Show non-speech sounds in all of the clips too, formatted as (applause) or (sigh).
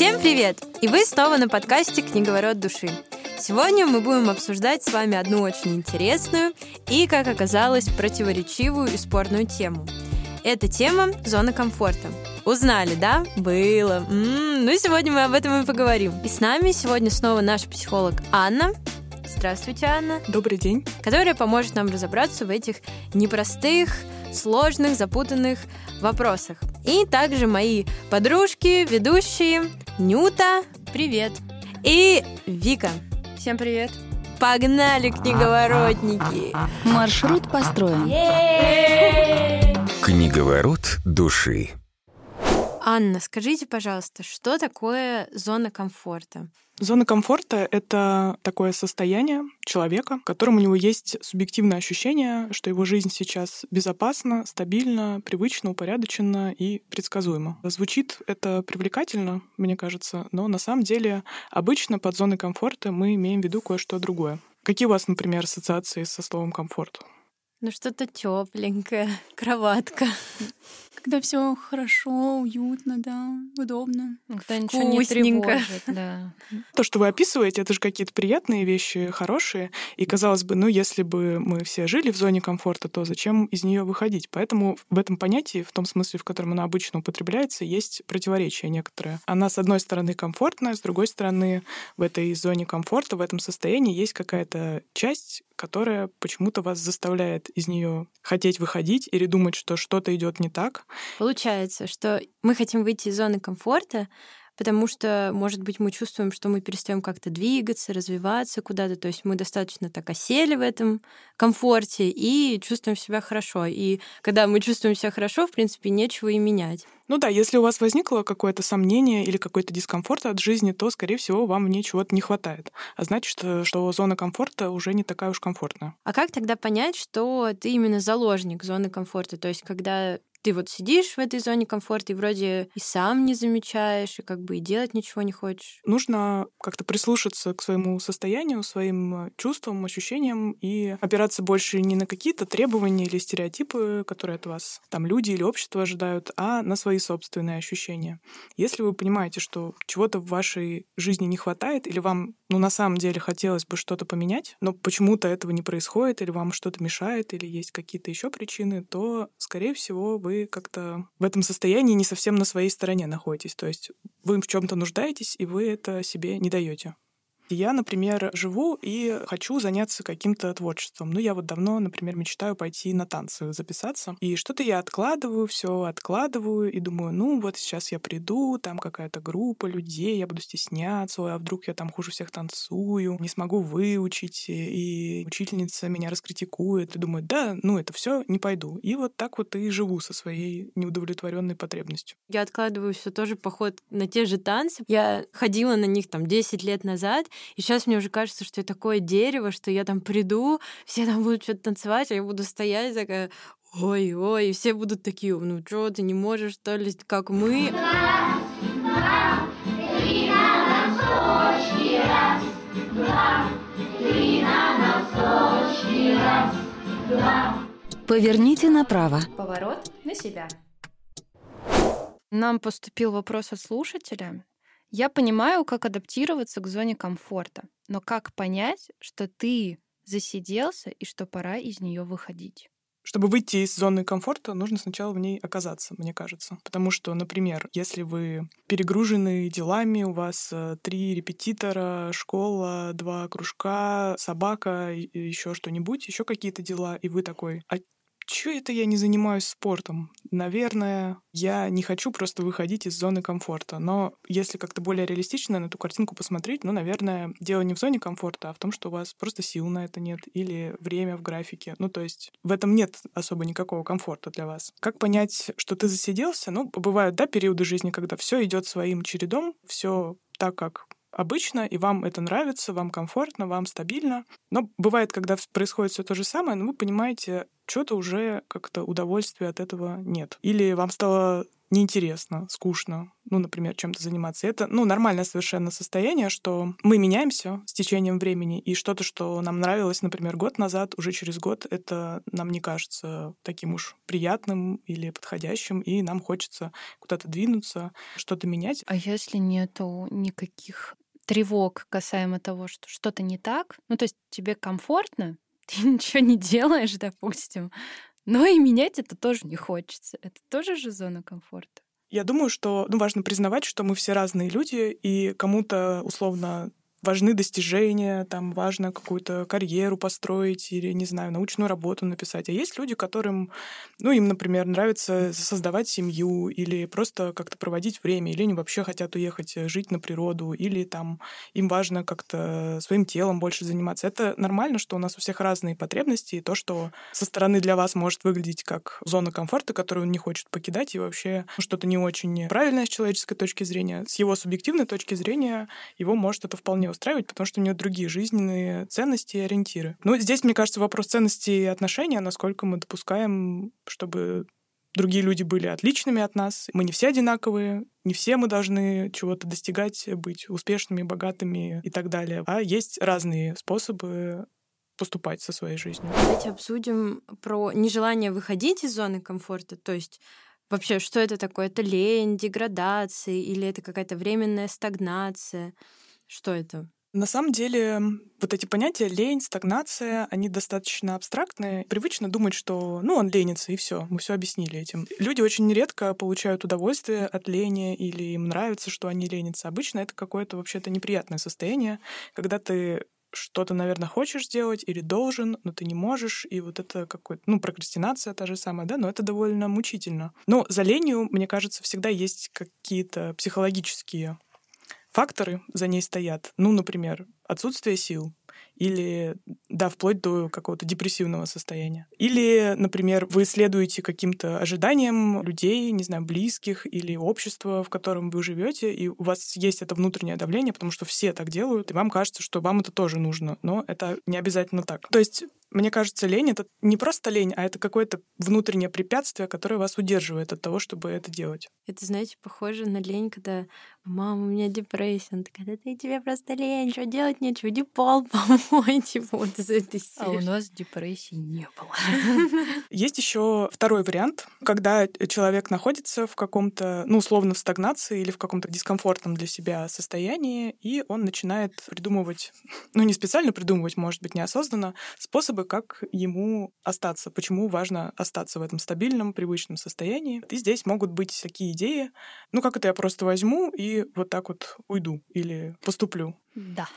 Всем привет! И вы снова на подкасте «Книговорот души». Сегодня мы будем обсуждать с вами одну очень интересную и, как оказалось, противоречивую и спорную тему. Эта тема — зона комфорта. Узнали, да? Было. М-м, ну, сегодня мы об этом и поговорим. И с нами сегодня снова наш психолог Анна. Здравствуйте, Анна. Добрый день. Которая поможет нам разобраться в этих непростых, сложных, запутанных вопросах. И также мои подружки, ведущие Нюта. Привет. И Вика. Всем привет. Погнали, книговоротники! Маршрут построен. Книговорот души. Анна, скажите, пожалуйста, что такое зона комфорта? Зона комфорта — это такое состояние человека, в котором у него есть субъективное ощущение, что его жизнь сейчас безопасна, стабильна, привычно, упорядочена и предсказуема. Звучит это привлекательно, мне кажется, но на самом деле обычно под зоной комфорта мы имеем в виду кое-что другое. Какие у вас, например, ассоциации со словом комфорт? Ну что-то тепленькое, (laughs) кроватка. Когда все хорошо, уютно, да, удобно. Когда ничего не тревожит, да. (laughs) То, что вы описываете, это же какие-то приятные вещи, хорошие. И казалось бы, ну, если бы мы все жили в зоне комфорта, то зачем из нее выходить? Поэтому в этом понятии, в том смысле, в котором она обычно употребляется, есть противоречие некоторое. Она, с одной стороны, комфортная, с другой стороны, в этой зоне комфорта, в этом состоянии есть какая-то часть, которая почему-то вас заставляет из нее хотеть выходить или думать, что что-то идет не так. Получается, что мы хотим выйти из зоны комфорта, потому что, может быть, мы чувствуем, что мы перестаем как-то двигаться, развиваться куда-то, то есть мы достаточно так осели в этом комфорте и чувствуем себя хорошо. И когда мы чувствуем себя хорошо, в принципе, нечего и менять. Ну да, если у вас возникло какое-то сомнение или какой-то дискомфорт от жизни, то, скорее всего, вам в ней чего-то не хватает. А значит, что, что зона комфорта уже не такая уж комфортная. А как тогда понять, что ты именно заложник зоны комфорта? То есть, когда ты вот сидишь в этой зоне комфорта и вроде и сам не замечаешь, и как бы и делать ничего не хочешь. Нужно как-то прислушаться к своему состоянию, своим э, чувствам, ощущениям и опираться больше не на какие-то требования или стереотипы, которые от вас там люди или общество ожидают, а на свои собственные ощущения. Если вы понимаете, что чего-то в вашей жизни не хватает, или вам, ну, на самом деле хотелось бы что-то поменять, но почему-то этого не происходит, или вам что-то мешает, или есть какие-то еще причины, то, скорее всего, вы вы как-то в этом состоянии не совсем на своей стороне находитесь. То есть вы в чем-то нуждаетесь, и вы это себе не даете. Я, например, живу и хочу заняться каким-то творчеством. Ну, я вот давно, например, мечтаю пойти на танцы записаться. И что-то я откладываю, все откладываю и думаю, ну, вот сейчас я приду, там какая-то группа людей, я буду стесняться, а вдруг я там хуже всех танцую, не смогу выучить, и учительница меня раскритикует. И думаю, да, ну, это все не пойду. И вот так вот и живу со своей неудовлетворенной потребностью. Я откладываю все тоже поход на те же танцы. Я ходила на них там 10 лет назад, и сейчас мне уже кажется, что я такое дерево, что я там приду, все там будут что-то танцевать, а я буду стоять такая, ой-ой, и все будут такие, ну что, ты не можешь, что ли, как мы? Поверните направо. Поворот на себя. Нам поступил вопрос от слушателя. Я понимаю, как адаптироваться к зоне комфорта, но как понять, что ты засиделся и что пора из нее выходить? Чтобы выйти из зоны комфорта, нужно сначала в ней оказаться, мне кажется. Потому что, например, если вы перегружены делами, у вас э, три репетитора, школа, два кружка, собака, еще что-нибудь, еще какие-то дела, и вы такой, а чё это я не занимаюсь спортом? Наверное, я не хочу просто выходить из зоны комфорта. Но если как-то более реалистично на эту картинку посмотреть, ну, наверное, дело не в зоне комфорта, а в том, что у вас просто сил на это нет или время в графике. Ну, то есть в этом нет особо никакого комфорта для вас. Как понять, что ты засиделся? Ну, бывают, да, периоды жизни, когда все идет своим чередом, все так, как обычно, и вам это нравится, вам комфортно, вам стабильно. Но бывает, когда происходит все то же самое, но вы понимаете, что-то уже как-то удовольствия от этого нет. Или вам стало неинтересно, скучно, ну, например, чем-то заниматься. Это, ну, нормальное совершенно состояние, что мы меняемся с течением времени, и что-то, что нам нравилось, например, год назад, уже через год это нам не кажется таким уж приятным или подходящим, и нам хочется куда-то двинуться, что-то менять. А если нету никаких тревог касаемо того, что что-то не так, ну, то есть тебе комфортно, (laughs) ты ничего не делаешь, допустим, но и менять это тоже не хочется. Это тоже же зона комфорта. Я думаю, что ну, важно признавать, что мы все разные люди, и кому-то условно важны достижения, там важно какую-то карьеру построить или, не знаю, научную работу написать. А есть люди, которым, ну, им, например, нравится создавать семью или просто как-то проводить время, или они вообще хотят уехать э, жить на природу, или там им важно как-то своим телом больше заниматься. Это нормально, что у нас у всех разные потребности, и то, что со стороны для вас может выглядеть как зона комфорта, которую он не хочет покидать, и вообще что-то не очень правильное с человеческой точки зрения, с его субъективной точки зрения его может это вполне устраивать, потому что у нее другие жизненные ценности и ориентиры. Ну, здесь, мне кажется, вопрос ценностей и отношения, насколько мы допускаем, чтобы другие люди были отличными от нас. Мы не все одинаковые, не все мы должны чего-то достигать, быть успешными, богатыми и так далее. А есть разные способы поступать со своей жизнью. Давайте обсудим про нежелание выходить из зоны комфорта, то есть вообще, что это такое? Это лень, деградация или это какая-то временная стагнация? Что это? На самом деле, вот эти понятия лень, стагнация, они достаточно абстрактные. Привычно думать, что, ну, он ленится, и все, мы все объяснили этим. Люди очень редко получают удовольствие от лени или им нравится, что они ленятся. Обычно это какое-то вообще-то неприятное состояние, когда ты что-то, наверное, хочешь сделать или должен, но ты не можешь, и вот это какой-то, ну, прокрастинация та же самая, да, но это довольно мучительно. Но за ленью, мне кажется, всегда есть какие-то психологические факторы за ней стоят. Ну, например, отсутствие сил, или, да, вплоть до какого-то депрессивного состояния. Или, например, вы следуете каким-то ожиданиям людей, не знаю, близких или общества, в котором вы живете, и у вас есть это внутреннее давление, потому что все так делают, и вам кажется, что вам это тоже нужно, но это не обязательно так. То есть мне кажется, лень — это не просто лень, а это какое-то внутреннее препятствие, которое вас удерживает от того, чтобы это делать. Это, знаете, похоже на лень, когда «мама, у меня депрессия». Она такая, да ты тебе просто лень, что делать нечего, иди пол помой, типа (laughs) вот из этой серии. А у нас депрессии не было. (laughs) Есть еще второй вариант, когда человек находится в каком-то, ну, условно, в стагнации или в каком-то дискомфортном для себя состоянии, и он начинает придумывать, ну, не специально придумывать, может быть, неосознанно, способы способы, как ему остаться, почему важно остаться в этом стабильном, привычном состоянии. И здесь могут быть такие идеи, ну как это я просто возьму и вот так вот уйду или поступлю. Да.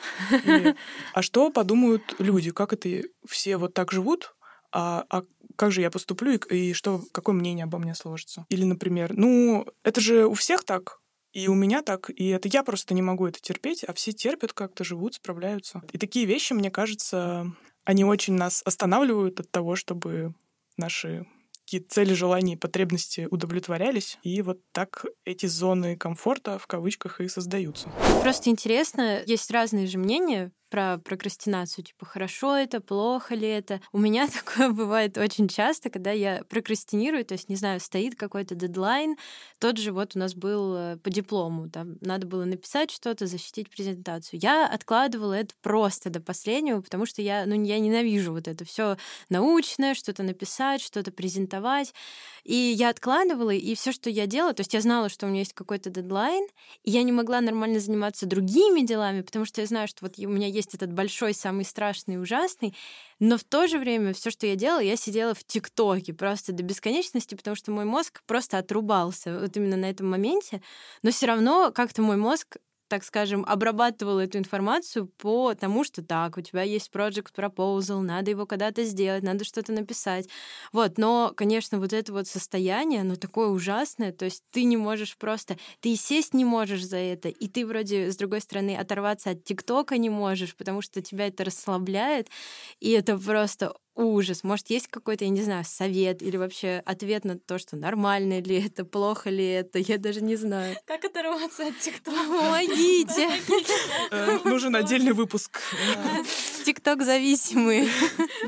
Или, (laughs) а что подумают люди, как это все вот так живут, а, а как же я поступлю и, и что, какое мнение обо мне сложится? Или, например, ну, это же у всех так, и у меня так, и это я просто не могу это терпеть, а все терпят как-то, живут, справляются. И такие вещи, мне кажется, они очень нас останавливают от того, чтобы наши какие цели, желания и потребности удовлетворялись. И вот так эти зоны комфорта в кавычках и создаются. Просто интересно, есть разные же мнения про прокрастинацию, типа, хорошо это, плохо ли это. У меня (laughs) такое бывает очень часто, когда я прокрастинирую, то есть, не знаю, стоит какой-то дедлайн, тот же вот у нас был э, по диплому, там надо было написать что-то, защитить презентацию. Я откладывала это просто до последнего, потому что я, ну, я ненавижу вот это все научное, что-то написать, что-то презентовать. И я откладывала, и все, что я делала, то есть я знала, что у меня есть какой-то дедлайн, и я не могла нормально заниматься другими делами, потому что я знаю, что вот у меня есть есть этот большой, самый страшный ужасный, но в то же время все, что я делала, я сидела в ТикТоке просто до бесконечности, потому что мой мозг просто отрубался вот именно на этом моменте, но все равно как-то мой мозг так скажем, обрабатывал эту информацию по тому, что так, у тебя есть project proposal, надо его когда-то сделать, надо что-то написать. Вот, но, конечно, вот это вот состояние, оно такое ужасное, то есть ты не можешь просто, ты и сесть не можешь за это, и ты вроде, с другой стороны, оторваться от ТикТока не можешь, потому что тебя это расслабляет, и это просто ужас. Может, есть какой-то, я не знаю, совет или вообще ответ на то, что нормально ли это, плохо ли это, я даже не знаю. Как оторваться от ТикТока? Помогите! Э, Нужен отдельный выпуск. ТикТок зависимые.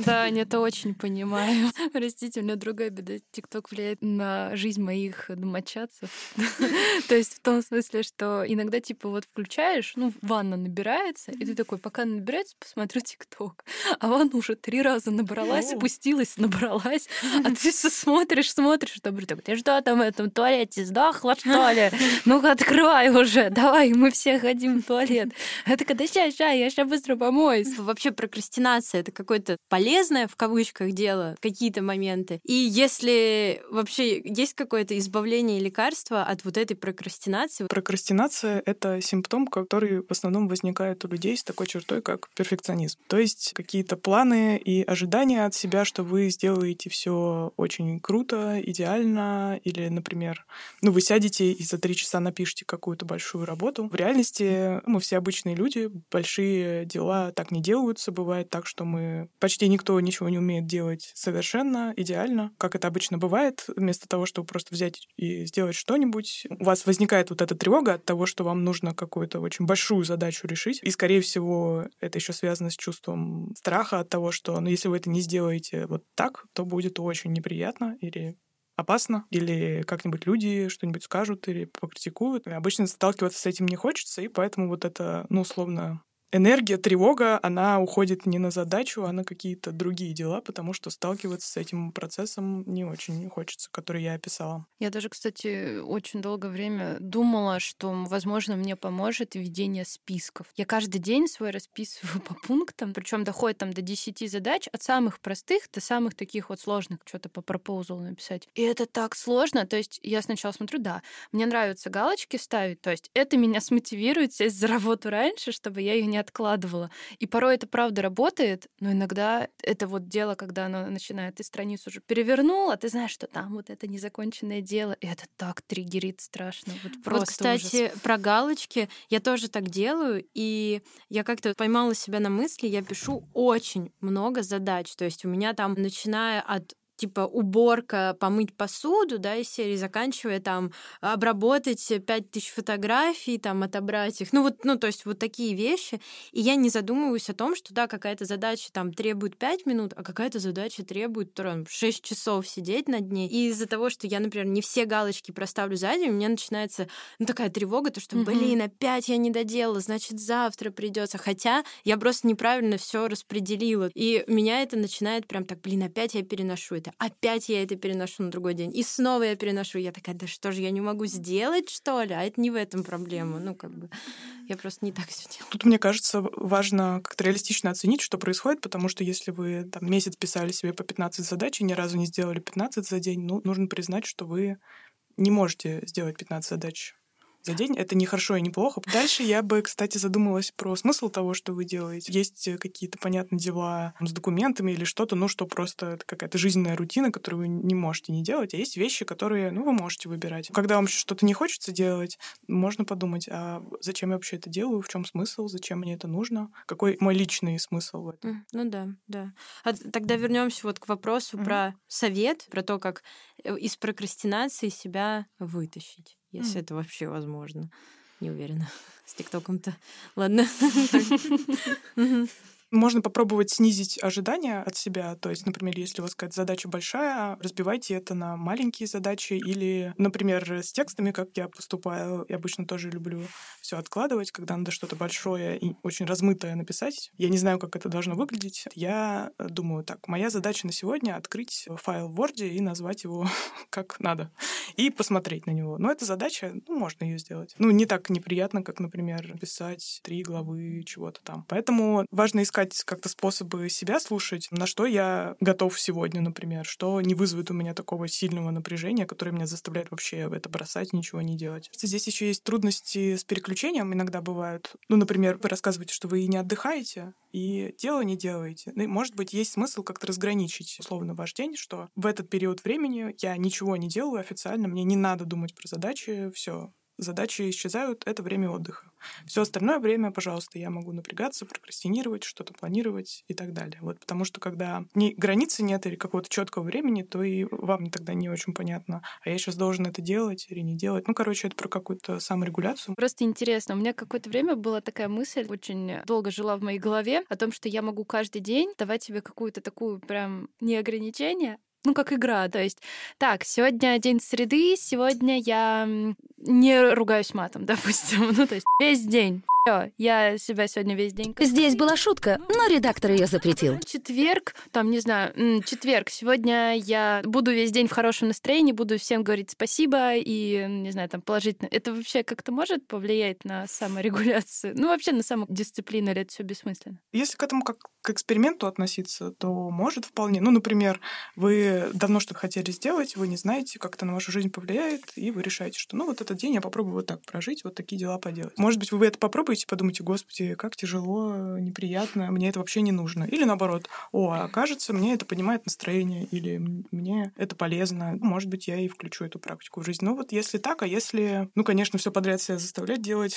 Да, я это очень понимаю. Простите, у меня другая беда. ТикТок влияет на жизнь моих домочадцев. То есть в том смысле, что иногда типа вот включаешь, ну, ванна набирается, и ты такой, пока она набирается, посмотрю ТикТок. А ванна уже три раза набралась, О. спустилась, (laughs) набралась, (laughs) а ты смотришь, смотришь, добрый такой, ты что там в этом туалете, сдохла, что ли? (laughs) Ну-ка, открывай уже, давай, мы все ходим в туалет. Это когда ща, ща, я сейчас быстро помоюсь. Вообще прокрастинация — это какое-то полезное, в кавычках, дело, какие-то моменты. И если вообще есть какое-то избавление и лекарство от вот этой прокрастинации, Прокрастинация — это симптом, который в основном возникает у людей с такой чертой, как перфекционизм. То есть какие-то планы и ожидания от себя, что вы сделаете все очень круто, идеально, или, например, ну, вы сядете и за три часа напишите какую-то большую работу. В реальности мы все обычные люди, большие дела так не делаются. Бывает так, что мы... Почти никто ничего не умеет делать совершенно, идеально, как это обычно бывает. Вместо того, чтобы просто взять и сделать что-нибудь, у вас возникает вот эта тревога от того, что вам нужно какую-то очень большую задачу решить. И, скорее всего, это еще связано с чувством страха от того, что, ну, если вы это не сделаете вот так, то будет очень неприятно или опасно, или как-нибудь люди что-нибудь скажут или покритикуют. Обычно сталкиваться с этим не хочется, и поэтому вот это, ну, условно, энергия, тревога, она уходит не на задачу, а на какие-то другие дела, потому что сталкиваться с этим процессом не очень хочется, который я описала. Я даже, кстати, очень долгое время думала, что, возможно, мне поможет ведение списков. Я каждый день свой расписываю по пунктам, причем доходит там до 10 задач, от самых простых до самых таких вот сложных, что-то по пропоузалу написать. И это так сложно. То есть я сначала смотрю, да, мне нравится галочки ставить, то есть это меня (laughs) смотивирует сесть за работу раньше, чтобы я ее не откладывала. И порой это правда работает, но иногда это вот дело, когда оно начинает, ты страницу уже перевернул, а ты знаешь, что там вот это незаконченное дело, и это так триггерит страшно. Вот просто вот, кстати, ужас. про галочки я тоже так делаю, и я как-то поймала себя на мысли, я пишу очень много задач, то есть у меня там, начиная от типа уборка, помыть посуду, да, из серии, заканчивая там обработать пять тысяч фотографий, там отобрать их, ну вот, ну то есть вот такие вещи, и я не задумываюсь о том, что да, какая-то задача там требует пять минут, а какая-то задача требует там, 6 часов сидеть над ней, и из-за того, что я, например, не все галочки проставлю за день, у меня начинается ну, такая тревога, то что, блин, опять я не доделала, значит завтра придется, хотя я просто неправильно все распределила, и меня это начинает прям так, блин, опять я переношу это, опять я это переношу на другой день, и снова я переношу, я такая, да что же, я не могу сделать, что ли? А это не в этом проблема. Ну, как бы, я просто не так все делаю. Тут, мне кажется, важно как-то реалистично оценить, что происходит, потому что если вы там месяц писали себе по 15 задач и ни разу не сделали 15 за день, ну, нужно признать, что вы не можете сделать 15 задач за день. Это не хорошо и не плохо. Дальше я бы, кстати, задумалась про смысл того, что вы делаете. Есть какие-то, понятные дела с документами или что-то, ну, что просто какая-то жизненная рутина, которую вы не можете не делать. А есть вещи, которые, ну, вы можете выбирать. Когда вам что-то не хочется делать, можно подумать, а зачем я вообще это делаю, в чем смысл, зачем мне это нужно, какой мой личный смысл в этом. Ну да, да. А тогда вернемся вот к вопросу Мгм. про совет, про то, как э, из прокрастинации себя вытащить, если М. это вообще возможно. Не уверена. С ТикТоком-то. (laughs) Ладно. Можно попробовать снизить ожидания от себя. То есть, например, если у вас какая-то задача большая, разбивайте это на маленькие задачи. Или, например, с текстами, как я поступаю, я обычно тоже люблю все откладывать, когда надо что-то большое и очень размытое написать. Я не знаю, как это должно выглядеть. Я думаю так, моя задача на сегодня — открыть файл в Word и назвать его (laughs) как надо. И посмотреть на него. Но эта задача, ну, можно ее сделать. Ну, не так неприятно, как, например, писать три главы чего-то там. Поэтому важно искать как-то способы себя слушать, на что я готов сегодня, например, что не вызовет у меня такого сильного напряжения, которое меня заставляет вообще это бросать, ничего не делать. Здесь еще есть трудности с переключением, иногда бывают. Ну, например, вы рассказываете, что вы и не отдыхаете, и дело не делаете. Ну, и, может быть, есть смысл как-то разграничить условно ваш день, что в этот период времени я ничего не делаю официально, мне не надо думать про задачи, все, задачи исчезают, это время отдыха. Все остальное время, пожалуйста, я могу напрягаться, прокрастинировать, что-то планировать и так далее. Вот потому что когда ни границы нет или какого-то четкого времени, то и вам тогда не очень понятно, а я сейчас должен это делать или не делать. Ну, короче, это про какую-то саморегуляцию. Просто интересно, у меня какое-то время была такая мысль, очень долго жила в моей голове, о том, что я могу каждый день давать себе какую-то такую прям не ограничение, ну, как игра, то есть, так, сегодня день среды, сегодня я не ругаюсь матом, (laughs) допустим, ну, то есть весь день все, я себя сегодня весь день... Здесь была шутка, но редактор ее запретил. Четверг, там, не знаю, четверг. Сегодня я буду весь день в хорошем настроении, буду всем говорить спасибо и, не знаю, там, положительно. Это вообще как-то может повлиять на саморегуляцию? Ну, вообще на самодисциплину, или это все бессмысленно? Если к этому как к эксперименту относиться, то может вполне. Ну, например, вы давно что-то хотели сделать, вы не знаете, как это на вашу жизнь повлияет, и вы решаете, что, ну, вот этот день я попробую вот так прожить, вот такие дела поделать. Может быть, вы это попробуете, подумайте, господи, как тяжело, неприятно, мне это вообще не нужно. Или наоборот, о, а кажется, мне это поднимает настроение, или мне это полезно. Может быть, я и включу эту практику в жизнь. Ну вот если так, а если, ну, конечно, все подряд себя заставлять делать,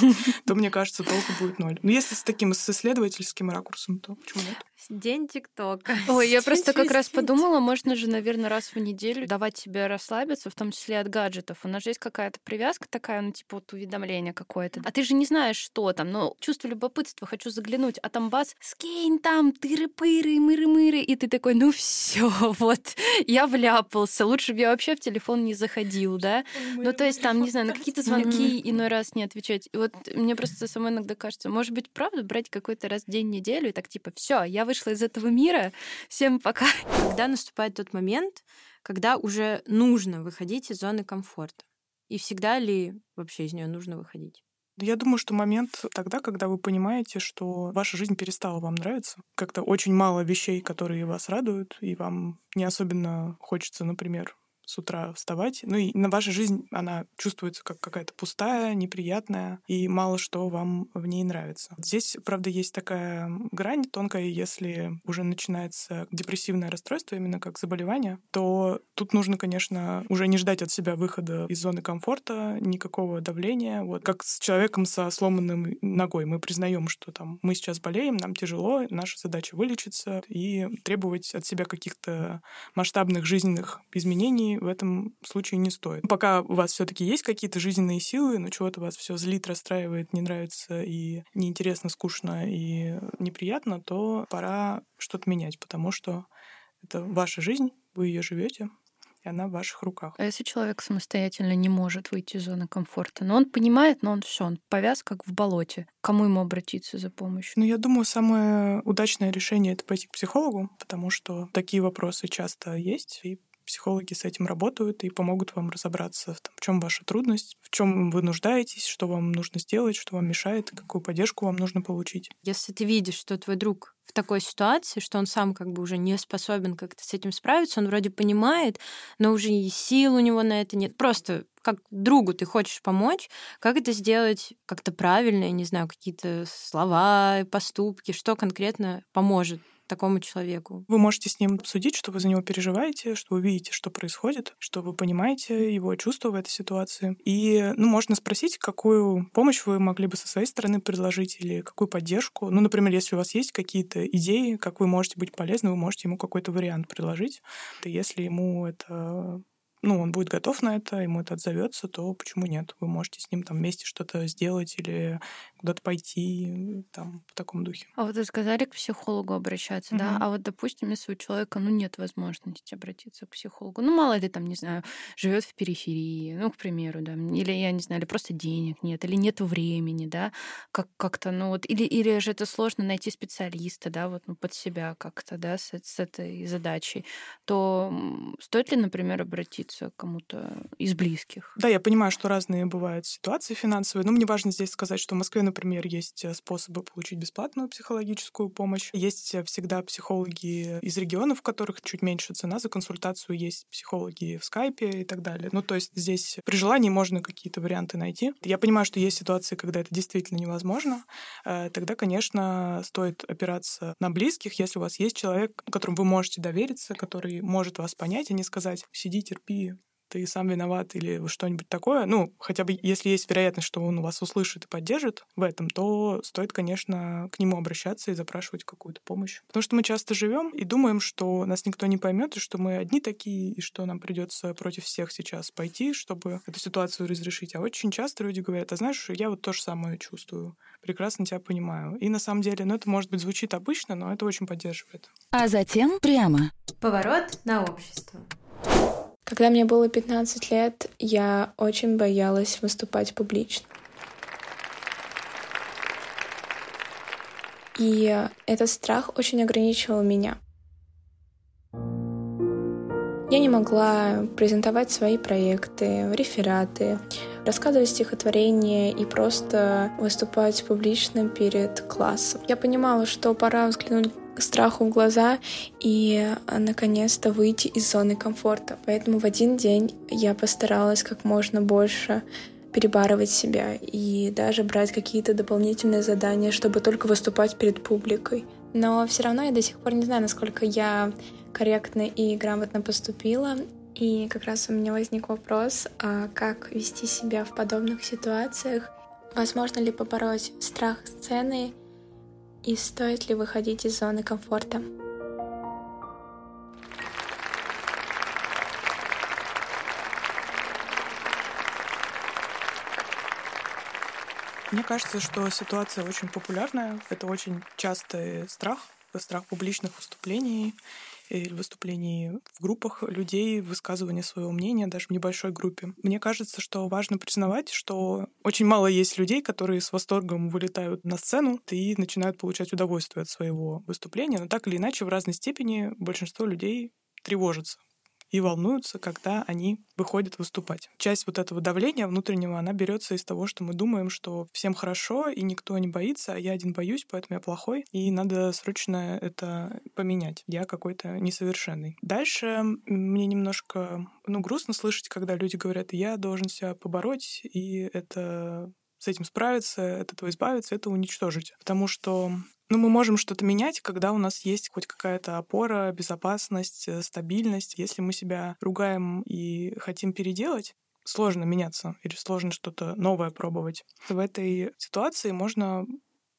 (laughs) то, мне кажется, толку будет ноль. Но если с таким, с исследовательским ракурсом, то почему нет? День ТикТока. (laughs) Ой, я просто как раз подумала, можно же, (laughs) наверное, раз в неделю давать себе расслабиться, в том числе от гаджетов. У нас же есть какая-то привязка такая, ну, типа вот уведомление какое-то. А ты же не знаешь, что там, но чувство любопытства, хочу заглянуть, а там бас, скинь там, тыры-пыры, мыры-мыры, и ты такой, ну все, (laughs) вот, я вляпался, лучше бы я вообще в телефон не заходил, да? Ну, то есть там, не знаю, на какие-то звонки иной раз не отвечать. И вот мне просто самой иногда кажется, может быть, правда, брать какой-то раз в день, неделю, и так типа, все, я вышла из этого мира, всем пока. Когда наступает тот момент, когда уже нужно выходить из зоны комфорта? И всегда ли вообще из нее нужно выходить? Я думаю, что момент тогда, когда вы понимаете, что ваша жизнь перестала вам нравиться. Как-то очень мало вещей, которые вас радуют, и вам не особенно хочется, например, с утра вставать. Ну и на ваша жизнь она чувствуется как какая-то пустая, неприятная, и мало что вам в ней нравится. Здесь, правда, есть такая грань тонкая, если уже начинается депрессивное расстройство, именно как заболевание, то тут нужно, конечно, уже не ждать от себя выхода из зоны комфорта, никакого давления. Вот как с человеком со сломанным ногой. Мы признаем, что там мы сейчас болеем, нам тяжело, наша задача вылечиться и требовать от себя каких-то масштабных жизненных изменений в этом случае не стоит. Пока у вас все-таки есть какие-то жизненные силы, но чего-то вас все злит, расстраивает, не нравится и неинтересно, скучно и неприятно, то пора что-то менять, потому что это ваша жизнь, вы ее живете, и она в ваших руках. А если человек самостоятельно не может выйти из зоны комфорта, но он понимает, но он все, он повяз как в болоте, к кому ему обратиться за помощью? Ну, я думаю, самое удачное решение — это пойти к психологу, потому что такие вопросы часто есть, и психологи с этим работают и помогут вам разобраться, в, том, в чем ваша трудность, в чем вы нуждаетесь, что вам нужно сделать, что вам мешает, какую поддержку вам нужно получить. Если ты видишь, что твой друг в такой ситуации, что он сам как бы уже не способен как-то с этим справиться, он вроде понимает, но уже и сил у него на это нет. Просто как другу ты хочешь помочь, как это сделать как-то правильно, я не знаю, какие-то слова, поступки, что конкретно поможет такому человеку. Вы можете с ним обсудить, что вы за него переживаете, что вы видите, что происходит, что вы понимаете его чувства в этой ситуации. И, ну, можно спросить, какую помощь вы могли бы со своей стороны предложить или какую поддержку. Ну, например, если у вас есть какие-то идеи, как вы можете быть полезны, вы можете ему какой-то вариант предложить. И если ему это ну, он будет готов на это, ему это отзовется, то почему нет? Вы можете с ним там вместе что-то сделать или куда-то пойти, там, в таком духе. А вот вы сказали к психологу обращаться, угу. да? А вот, допустим, если у человека, ну, нет возможности обратиться к психологу, ну, мало ли там, не знаю, живет в периферии, ну, к примеру, да, или, я не знаю, или просто денег нет, или нет времени, да, как- как-то, ну, вот, или, или же это сложно найти специалиста, да, вот, ну, под себя как-то, да, с, с этой задачей, то стоит ли, например, обратиться к кому-то из близких? Да, я понимаю, что разные бывают ситуации финансовые, но мне важно здесь сказать, что в Москве, например, есть э, способы получить бесплатную психологическую помощь. Есть э, всегда психологи из регионов, в которых чуть меньше цена за консультацию, есть психологи в скайпе и так далее. Ну, то есть здесь при желании можно какие-то варианты найти. Я понимаю, что есть ситуации, когда это действительно невозможно. Э, тогда, конечно, стоит опираться на близких, если у вас есть человек, которому вы можете довериться, который может вас понять, а не сказать «сиди, терпи, ты сам виноват или что-нибудь такое, ну, хотя бы если есть вероятность, что он вас услышит и поддержит в этом, то стоит, конечно, к нему обращаться и запрашивать какую-то помощь. Потому что мы часто живем и думаем, что нас никто не поймет, и что мы одни такие, и что нам придется против всех сейчас пойти, чтобы эту ситуацию разрешить. А очень часто люди говорят, а знаешь, я вот то же самое чувствую, прекрасно тебя понимаю. И на самом деле, ну, это, может быть, звучит обычно, но это очень поддерживает. А затем прямо. Поворот на общество. Когда мне было 15 лет, я очень боялась выступать публично. И этот страх очень ограничивал меня. Я не могла презентовать свои проекты, рефераты, рассказывать стихотворения и просто выступать публично перед классом. Я понимала, что пора взглянуть страху в глаза и наконец-то выйти из зоны комфорта. Поэтому в один день я постаралась как можно больше перебарывать себя и даже брать какие-то дополнительные задания, чтобы только выступать перед публикой. Но все равно я до сих пор не знаю, насколько я корректно и грамотно поступила. И как раз у меня возник вопрос, а как вести себя в подобных ситуациях? Возможно ли побороть страх сцены и стоит ли выходить из зоны комфорта? Мне кажется, что ситуация очень популярная. Это очень частый страх, страх публичных выступлений или выступлений в группах людей, высказывания своего мнения, даже в небольшой группе. Мне кажется, что важно признавать, что очень мало есть людей, которые с восторгом вылетают на сцену и начинают получать удовольствие от своего выступления, но так или иначе в разной степени большинство людей тревожится и волнуются, когда они выходят выступать. Часть вот этого давления внутреннего, она берется из того, что мы думаем, что всем хорошо, и никто не боится, а я один боюсь, поэтому я плохой, и надо срочно это поменять. Я какой-то несовершенный. Дальше мне немножко, ну, грустно слышать, когда люди говорят, я должен себя побороть, и это с этим справиться, от этого избавиться, это уничтожить. Потому что ну, мы можем что-то менять, когда у нас есть хоть какая-то опора, безопасность, э, стабильность. Если мы себя ругаем и хотим переделать, сложно меняться или сложно что-то новое пробовать. В этой ситуации можно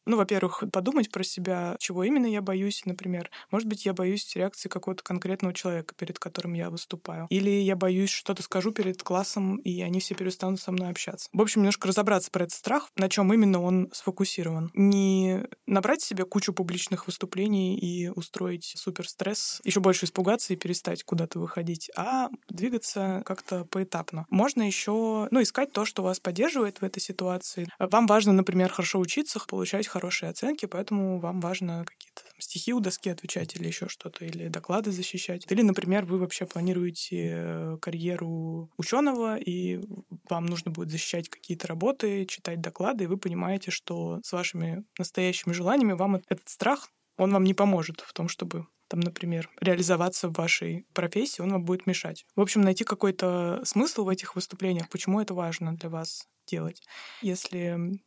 ну, во-первых, подумать про себя, чего именно я боюсь, например. Может быть, я боюсь реакции какого-то конкретного человека, перед которым я выступаю. Или я боюсь, что-то скажу перед классом, и они все перестанут со мной общаться. В общем, немножко разобраться про этот страх, на чем именно он сфокусирован. Не набрать себе кучу публичных выступлений и устроить супер стресс, еще больше испугаться и перестать куда-то выходить, а двигаться как-то поэтапно. Можно еще, ну, искать то, что вас поддерживает в этой ситуации. Вам важно, например, хорошо учиться, получать хорошие оценки, поэтому вам важно какие-то стихи у доски отвечать или еще что-то, или доклады защищать. Или, например, вы вообще планируете э, карьеру ученого, и вам нужно будет защищать какие-то работы, читать доклады, и вы понимаете, что с вашими настоящими желаниями вам этот страх, он вам не поможет в том, чтобы там, например, реализоваться в вашей профессии, он вам будет мешать. В общем, найти какой-то смысл в этих выступлениях, почему это важно для вас делать. Если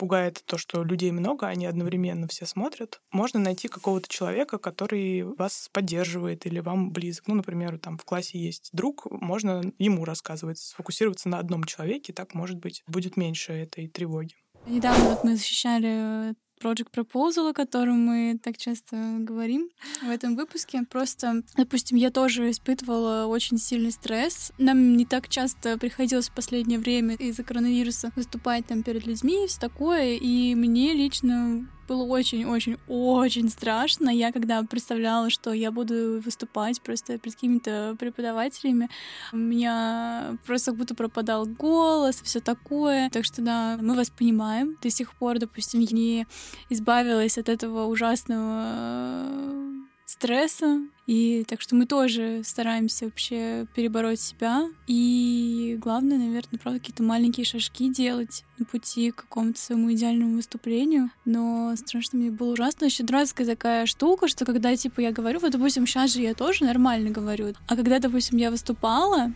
пугает то, что людей много, они одновременно все смотрят. Можно найти какого-то человека, который вас поддерживает или вам близок. Ну, например, там в классе есть друг, можно ему рассказывать, сфокусироваться на одном человеке, так, может быть, будет меньше этой тревоги. Недавно вот мы защищали Project Proposal, о котором мы так часто говорим в этом выпуске. Просто, допустим, я тоже испытывала очень сильный стресс. Нам не так часто приходилось в последнее время из-за коронавируса выступать там перед людьми и все такое, и мне лично было очень-очень-очень страшно. Я когда представляла, что я буду выступать просто перед какими-то преподавателями, у меня просто как будто пропадал голос, все такое. Так что да, мы вас понимаем. До сих пор, допустим, не избавилась от этого ужасного стресса. И так что мы тоже стараемся вообще перебороть себя. И главное, наверное, правда, какие-то маленькие шажки делать на пути к какому-то своему идеальному выступлению. Но страшно мне было ужасно. Еще дурацкая такая штука, что когда, типа, я говорю, вот, допустим, сейчас же я тоже нормально говорю. А когда, допустим, я выступала,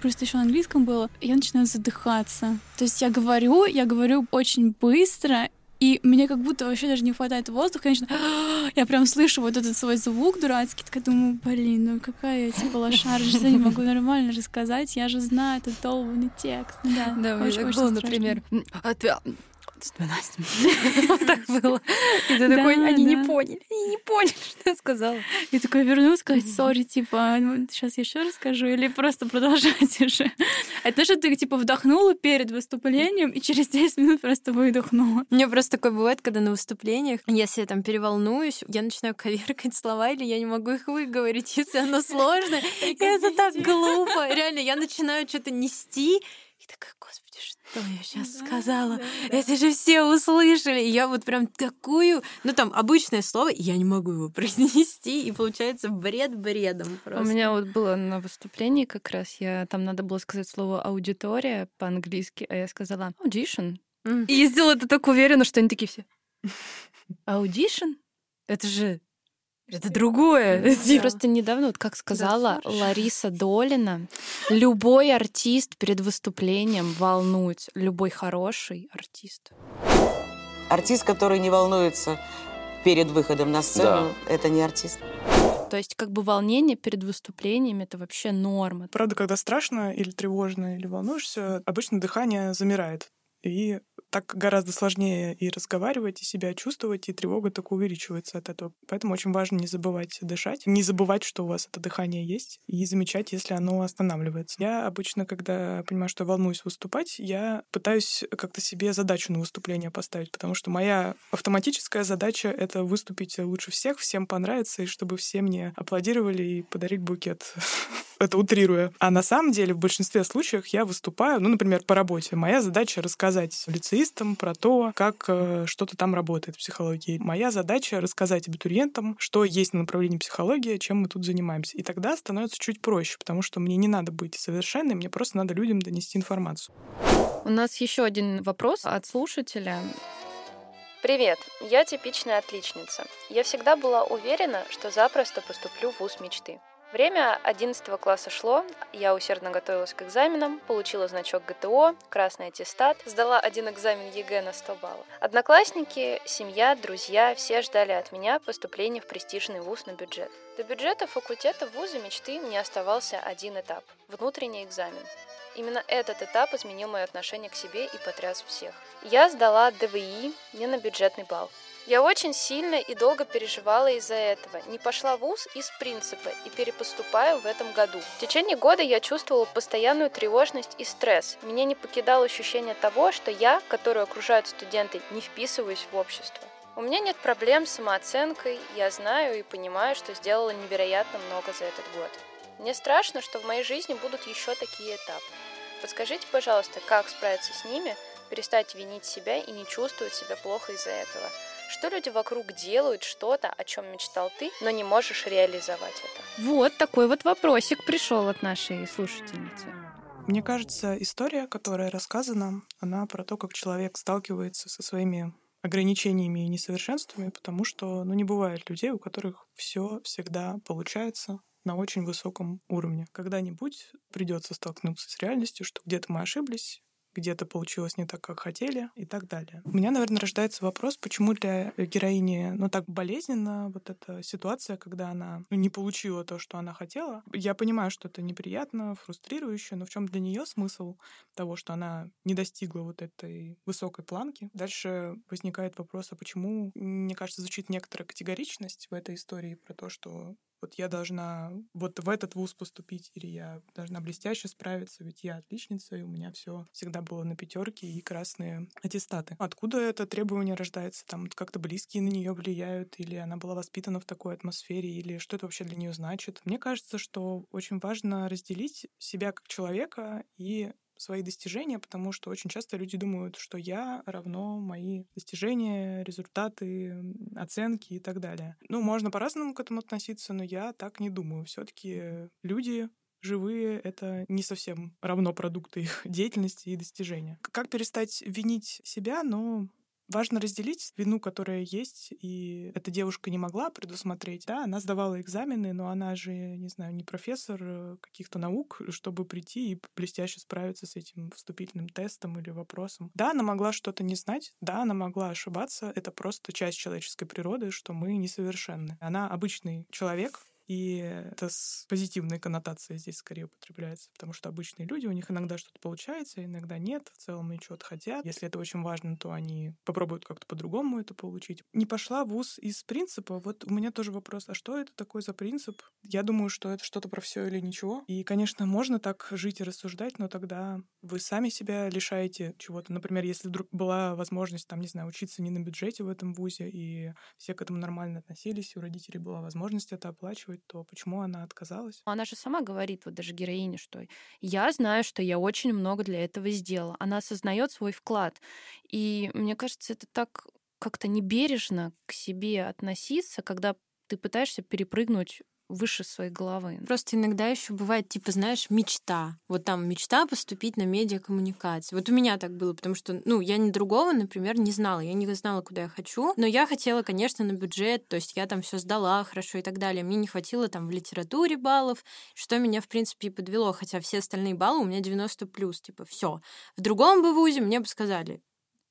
просто еще на английском было, я начинаю задыхаться. То есть я говорю, я говорю очень быстро, и мне как будто вообще даже не хватает воздуха, конечно, (gasps) я прям слышу вот этот свой звук дурацкий, такая думаю, блин, ну какая я типа лошара, что не могу нормально рассказать, я же знаю этот долбанный текст. Да, Да, у меня очень, так очень было, например, а ты, а, с 12. Вот так было. И ты такой, они не поняли, они не поняли, (laughs) что я сказала. И такой вернусь, сказать, сори, типа, сейчас еще расскажу, или просто продолжать (laughs) уже. Это что ты, типа, вдохнула перед выступлением и через 10 минут просто выдохнула. У меня просто такое бывает, когда на выступлениях, если я там переволнуюсь, я начинаю коверкать слова, или я не могу их выговорить, (laughs) если оно сложное. И это так глупо. Реально, я начинаю что-то нести, и такая, господи, что я сейчас сказала? Это же все услышали. Я вот прям такую... Ну, там, обычное слово, я не могу его (laughs) произнести, и получается бред бредом просто. У меня вот было на выступлении как раз, я там надо было сказать слово аудитория по-английски, а я сказала audition. М. И я сделала это так уверенно, что они такие все. Audition? Это же это другое. Да. (laughs) Просто недавно, вот как сказала слышишь? Лариса Долина, любой артист перед выступлением волнуется. Любой хороший артист. Артист, который не волнуется перед выходом на сцену, это не артист. То есть как бы волнение перед выступлением это вообще норма. Правда, когда страшно или тревожно, или волнуешься, обычно дыхание замирает. И так гораздо сложнее и разговаривать, и себя чувствовать, и тревога только увеличивается от этого. Поэтому очень важно не забывать дышать, не забывать, что у вас это дыхание есть, и замечать, если оно останавливается. Я обычно, когда понимаю, что я волнуюсь выступать, я пытаюсь как-то себе задачу на выступление поставить, потому что моя автоматическая задача — это выступить лучше всех, всем понравится, и чтобы все мне аплодировали и подарить букет. (laughs) Это утрируя. А на самом деле в большинстве случаев я выступаю, ну, например, по работе. Моя задача рассказать лицеистам про то, как э, что-то там работает в психологии. Моя задача рассказать абитуриентам, что есть на направлении психология, чем мы тут занимаемся. И тогда становится чуть проще, потому что мне не надо быть совершенной, мне просто надо людям донести информацию. У нас еще один вопрос от слушателя. Привет, я типичная отличница. Я всегда была уверена, что запросто поступлю в вуз мечты. Время 11 класса шло, я усердно готовилась к экзаменам, получила значок ГТО, красный аттестат, сдала один экзамен ЕГЭ на 100 баллов. Одноклассники, семья, друзья, все ждали от меня поступления в престижный вуз на бюджет. До бюджета факультета вуза мечты мне оставался один этап – внутренний экзамен. Именно этот этап изменил мое отношение к себе и потряс всех. Я сдала ДВИ не на бюджетный балл. Я очень сильно и долго переживала из-за этого. Не пошла в ВУЗ из принципа и перепоступаю в этом году. В течение года я чувствовала постоянную тревожность и стресс. Меня не покидало ощущение того, что я, которую окружают студенты, не вписываюсь в общество. У меня нет проблем с самооценкой, я знаю и понимаю, что сделала невероятно много за этот год. Мне страшно, что в моей жизни будут еще такие этапы. Подскажите, пожалуйста, как справиться с ними, перестать винить себя и не чувствовать себя плохо из-за этого? Что люди вокруг делают что-то, о чем мечтал ты, но не можешь реализовать это? Вот такой вот вопросик пришел от нашей слушательницы. Мне кажется, история, которая рассказана, она про то, как человек сталкивается со своими ограничениями и несовершенствами, потому что ну, не бывает людей, у которых все всегда получается на очень высоком уровне. Когда-нибудь придется столкнуться с реальностью, что где-то мы ошиблись, где-то получилось не так, как хотели и так далее. У меня, наверное, рождается вопрос, почему для героини, ну, так болезненно вот эта ситуация, когда она ну, не получила то, что она хотела. Я понимаю, что это неприятно, фрустрирующе, но в чем для нее смысл того, что она не достигла вот этой высокой планки? Дальше возникает вопрос, а почему, мне кажется, звучит некоторая категоричность в этой истории про то, что вот я должна вот в этот вуз поступить, или я должна блестяще справиться, ведь я отличница, и у меня все всегда было на пятерке и красные аттестаты. Откуда это требование рождается? Там как-то близкие на нее влияют, или она была воспитана в такой атмосфере, или что это вообще для нее значит? Мне кажется, что очень важно разделить себя как человека и свои достижения, потому что очень часто люди думают, что я равно мои достижения, результаты, оценки и так далее. Ну, можно по-разному к этому относиться, но я так не думаю. Все-таки люди живые — это не совсем равно продукты их (laughs) деятельности и достижения. Как перестать винить себя? Ну, Важно разделить вину, которая есть, и эта девушка не могла предусмотреть. Да, она сдавала экзамены, но она же, не знаю, не профессор э, каких-то наук, чтобы прийти и блестяще справиться с этим вступительным тестом или вопросом. Да, она могла что-то не знать, да, она могла ошибаться. Это просто часть человеческой природы, что мы несовершенны. Она обычный человек, и это с позитивной коннотацией здесь скорее употребляется, потому что обычные люди, у них иногда что-то получается, иногда нет, в целом они чего-то хотят. Если это очень важно, то они попробуют как-то по-другому это получить. Не пошла в ВУЗ из принципа. Вот у меня тоже вопрос, а что это такое за принцип? Я думаю, что это что-то про все или ничего. И, конечно, можно так жить и рассуждать, но тогда вы сами себя лишаете чего-то. Например, если была возможность, там, не знаю, учиться не на бюджете в этом ВУЗе, и все к этому нормально относились, и у родителей была возможность это оплачивать, спрашивать, то почему она отказалась? Она же сама говорит, вот даже героиня, что я знаю, что я очень много для этого сделала. Она осознает свой вклад. И мне кажется, это так как-то небережно к себе относиться, когда ты пытаешься перепрыгнуть выше своей головы. Просто иногда еще бывает, типа, знаешь, мечта. Вот там мечта поступить на медиакоммуникации. Вот у меня так было, потому что, ну, я ни другого, например, не знала. Я не знала, куда я хочу. Но я хотела, конечно, на бюджет, то есть я там все сдала хорошо и так далее. Мне не хватило там в литературе баллов, что меня, в принципе, и подвело, хотя все остальные баллы у меня 90 плюс, типа, все. В другом бы вузе мне бы сказали,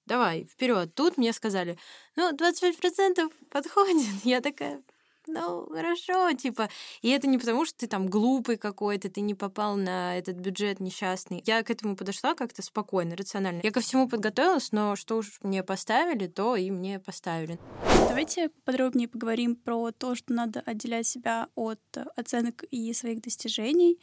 давай, вперед. Тут мне сказали, ну, 25% подходит. (laughs) Я такая, ну, хорошо, типа. И это не потому, что ты там глупый какой-то, ты не попал на этот бюджет несчастный. Я к этому подошла как-то спокойно, рационально. Я ко всему подготовилась, но что уж мне поставили, то и мне поставили. Давайте подробнее поговорим про то, что надо отделять себя от оценок и своих достижений.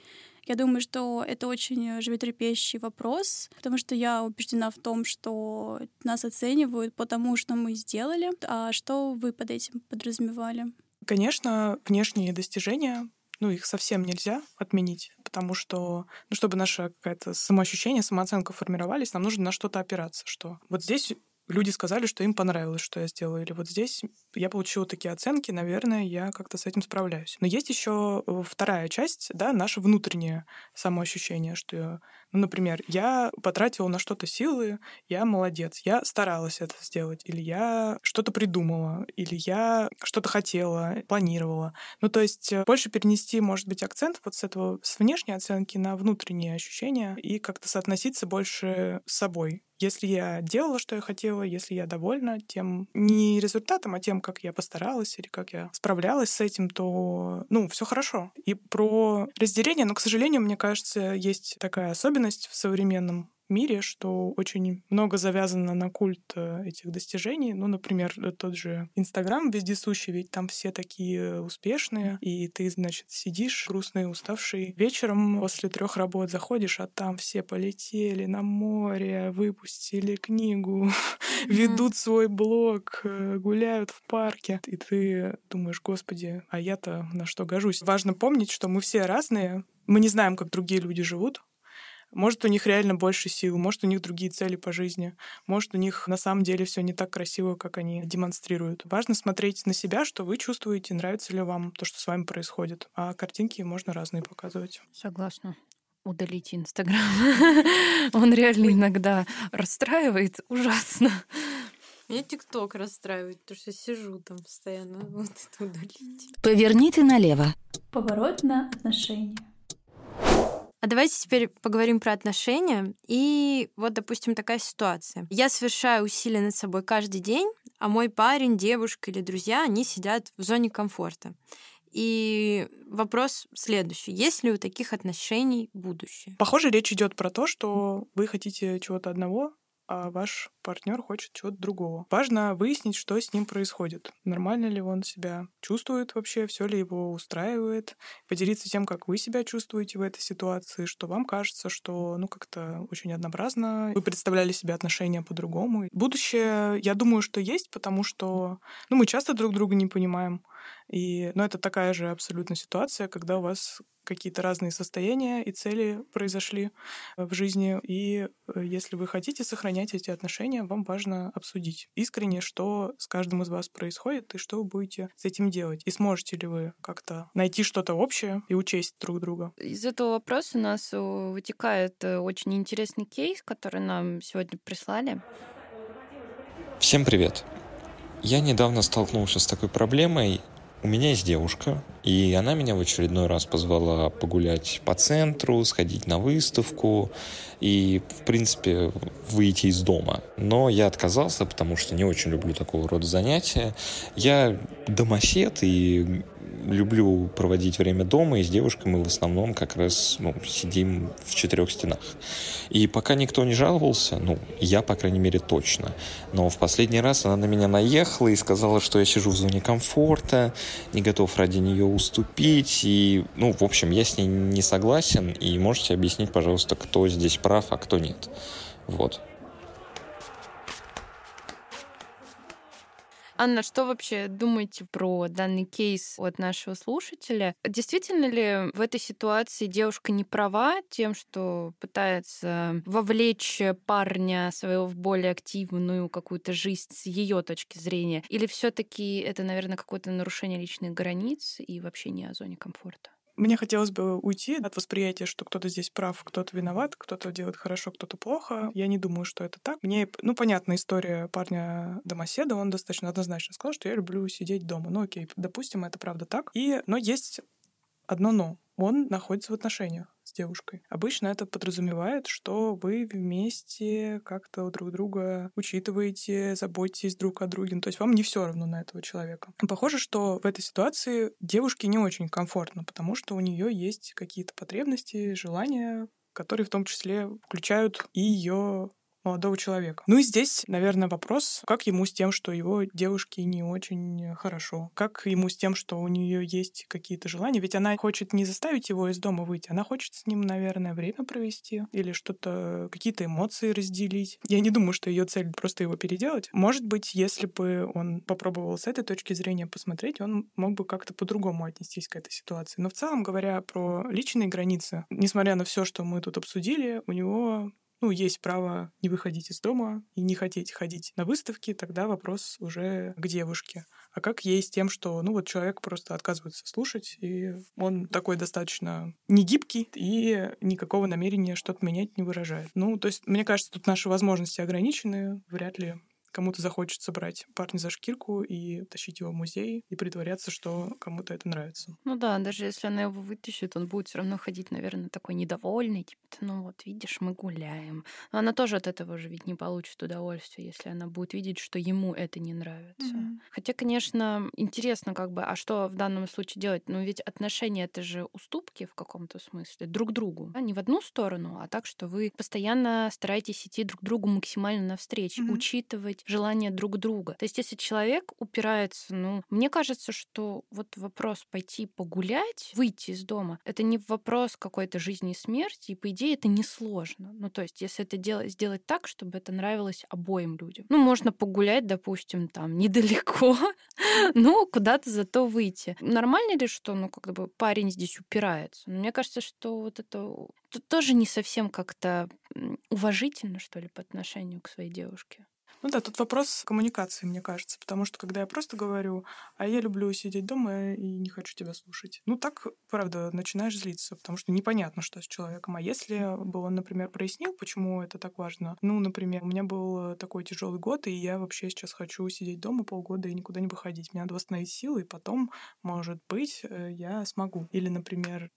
Я думаю, что это очень животрепещущий вопрос, потому что я убеждена в том, что нас оценивают по тому, что мы сделали. А что вы под этим подразумевали? Конечно, внешние достижения ну, их совсем нельзя отменить, потому что, ну, чтобы наше какое-то самоощущение, самооценка формировались, нам нужно на что-то опираться, что вот здесь люди сказали, что им понравилось, что я сделала, или вот здесь я получила такие оценки, наверное, я как-то с этим справляюсь. Но есть еще э, вторая часть, да, наше внутреннее самоощущение, что, ну, например, я потратила на что-то силы, я молодец, я старалась это сделать, или я что-то придумала, или я что-то хотела, планировала. Ну, то есть э, больше перенести, может быть, акцент вот с этого, с внешней оценки на внутренние ощущения и как-то соотноситься больше с собой, если я делала, что я хотела, если я довольна тем не результатом, а тем, как я постаралась или как я справлялась с этим, то, ну, все хорошо. И про разделение, но, к сожалению, мне кажется, есть такая особенность в современном мире, что очень много завязано на культ э, этих достижений. Ну, например, э, тот же Инстаграм вездесущий, ведь там все такие успешные, и ты, значит, сидишь грустный, уставший. Вечером после трех работ заходишь, а там все полетели на море, выпустили книгу, (laughs) ведут свой блог, э, гуляют в парке. И ты думаешь, господи, а я-то на что гожусь? Важно помнить, что мы все разные, мы не знаем, как другие люди живут, может, у них реально больше сил, может, у них другие цели по жизни, может, у них на самом деле все не так красиво, как они демонстрируют. Важно смотреть на себя, что вы чувствуете, нравится ли вам то, что с вами происходит. А картинки можно разные показывать. Согласна удалите Инстаграм. (laughs) Он реально иногда расстраивает ужасно. Меня ТикТок расстраивает, потому что сижу там постоянно. (laughs) Вот это удалите. Поверните налево. Поворот на отношения. А давайте теперь поговорим про отношения. И вот, допустим, такая ситуация. Я совершаю усилия над собой каждый день, а мой парень, девушка или друзья, они сидят в зоне комфорта. И вопрос следующий. Есть ли у таких отношений будущее? Похоже, речь идет про то, что вы хотите чего-то одного, а ваш партнер хочет чего-то другого. Важно выяснить, что с ним происходит. Нормально ли он себя чувствует вообще, все ли его устраивает, поделиться тем, как вы себя чувствуете в этой ситуации, что вам кажется, что ну как-то очень однообразно, вы представляли себе отношения по-другому. Будущее, я думаю, что есть, потому что ну, мы часто друг друга не понимаем. И, ну, это такая же абсолютно ситуация, когда у вас какие-то разные состояния и цели произошли э, в жизни. И э, если вы хотите сохранять эти отношения, вам важно обсудить искренне, что с каждым из вас происходит и что вы будете с этим делать. И сможете ли вы как-то найти что-то общее и учесть друг друга. Из этого вопроса у нас э, вытекает очень интересный кейс, который нам сегодня прислали. Всем привет! Я недавно столкнулся с такой проблемой. У меня есть девушка, и она меня в очередной раз позвала погулять по центру, сходить на выставку и, в принципе, выйти из дома. Но я отказался, потому что не очень люблю такого рода занятия. Я домосед, и люблю проводить время дома, и с девушкой мы в основном как раз ну, сидим в четырех стенах. И пока никто не жаловался, ну, я, по крайней мере, точно. Но в последний раз она на меня наехала и сказала, что я сижу в зоне комфорта, не готов ради нее уступить. И, ну, в общем, я с ней не согласен. И можете объяснить, пожалуйста, кто здесь прав, а кто нет. Вот. Анна, что вообще думаете про данный кейс от нашего слушателя? Действительно ли в этой ситуации девушка не права тем, что пытается вовлечь парня своего в более активную какую-то жизнь с ее точки зрения? Или все-таки это, наверное, какое-то нарушение личных границ и вообще не о зоне комфорта? Мне хотелось бы уйти от восприятия, что кто-то здесь прав, кто-то виноват, кто-то делает хорошо, кто-то плохо. Я не думаю, что это так. Мне, ну, понятна история парня домоседа, он достаточно однозначно сказал, что я люблю сидеть дома. Ну, окей, допустим, это правда так. И, но есть одно но. Он находится в отношениях девушкой. Обычно это подразумевает, что вы вместе как-то друг друга учитываете, заботитесь друг о друге. Ну, то есть вам не все равно на этого человека. Похоже, что в этой ситуации девушке не очень комфортно, потому что у нее есть какие-то потребности, желания, которые в том числе включают и ее молодого человека. Ну и здесь, наверное, вопрос, как ему с тем, что его девушке не очень хорошо? Как ему с тем, что у нее есть какие-то желания? Ведь она хочет не заставить его из дома выйти, она хочет с ним, наверное, время провести или что-то, какие-то эмоции разделить. Я не думаю, что ее цель просто его переделать. Может быть, если бы он попробовал с этой точки зрения посмотреть, он мог бы как-то по-другому отнестись к этой ситуации. Но в целом, говоря про личные границы, несмотря на все, что мы тут обсудили, у него ну, есть право не выходить из дома и не хотеть ходить на выставки, тогда вопрос уже к девушке. А как ей с тем, что, ну, вот человек просто отказывается слушать, и он такой достаточно негибкий и никакого намерения что-то менять не выражает. Ну, то есть, мне кажется, тут наши возможности ограничены, вряд ли кому-то захочется брать парня за шкирку и тащить его в музей и притворяться, что кому-то это нравится. Ну да, даже если она его вытащит, он будет все равно ходить, наверное, такой недовольный, типа, ну вот, видишь, мы гуляем. Но она тоже от этого же ведь не получит удовольствия, если она будет видеть, что ему это не нравится. Mm-hmm. Хотя, конечно, интересно как бы, а что в данном случае делать? Ну ведь отношения — это же уступки в каком-то смысле друг другу. Да? Не в одну сторону, а так, что вы постоянно стараетесь идти друг другу максимально навстречу, mm-hmm. учитывать слышать желания друг друга. То есть если человек упирается, ну, мне кажется, что вот вопрос пойти погулять, выйти из дома, это не вопрос какой-то жизни и смерти, и по идее это несложно. Ну, то есть если это делать, сделать так, чтобы это нравилось обоим людям. Ну, можно погулять, допустим, там (laughs) недалеко, но куда-то зато выйти. Нормально ли, что, ну, как бы парень здесь упирается? Но мне кажется, что вот это тут тоже не совсем как-то уважительно, что ли, по отношению к своей девушке. Ну да, тут вопрос коммуникации, мне кажется, потому что когда я просто говорю, а я люблю сидеть дома и не хочу тебя слушать, ну так, правда, начинаешь злиться, потому что непонятно, что с человеком. А если бы он, например, прояснил, почему это так важно, ну, например, у меня был такой тяжелый год, и я вообще сейчас хочу сидеть дома полгода и никуда не выходить. Мне надо восстановить силы, и потом, может быть, э, я смогу. Или, например,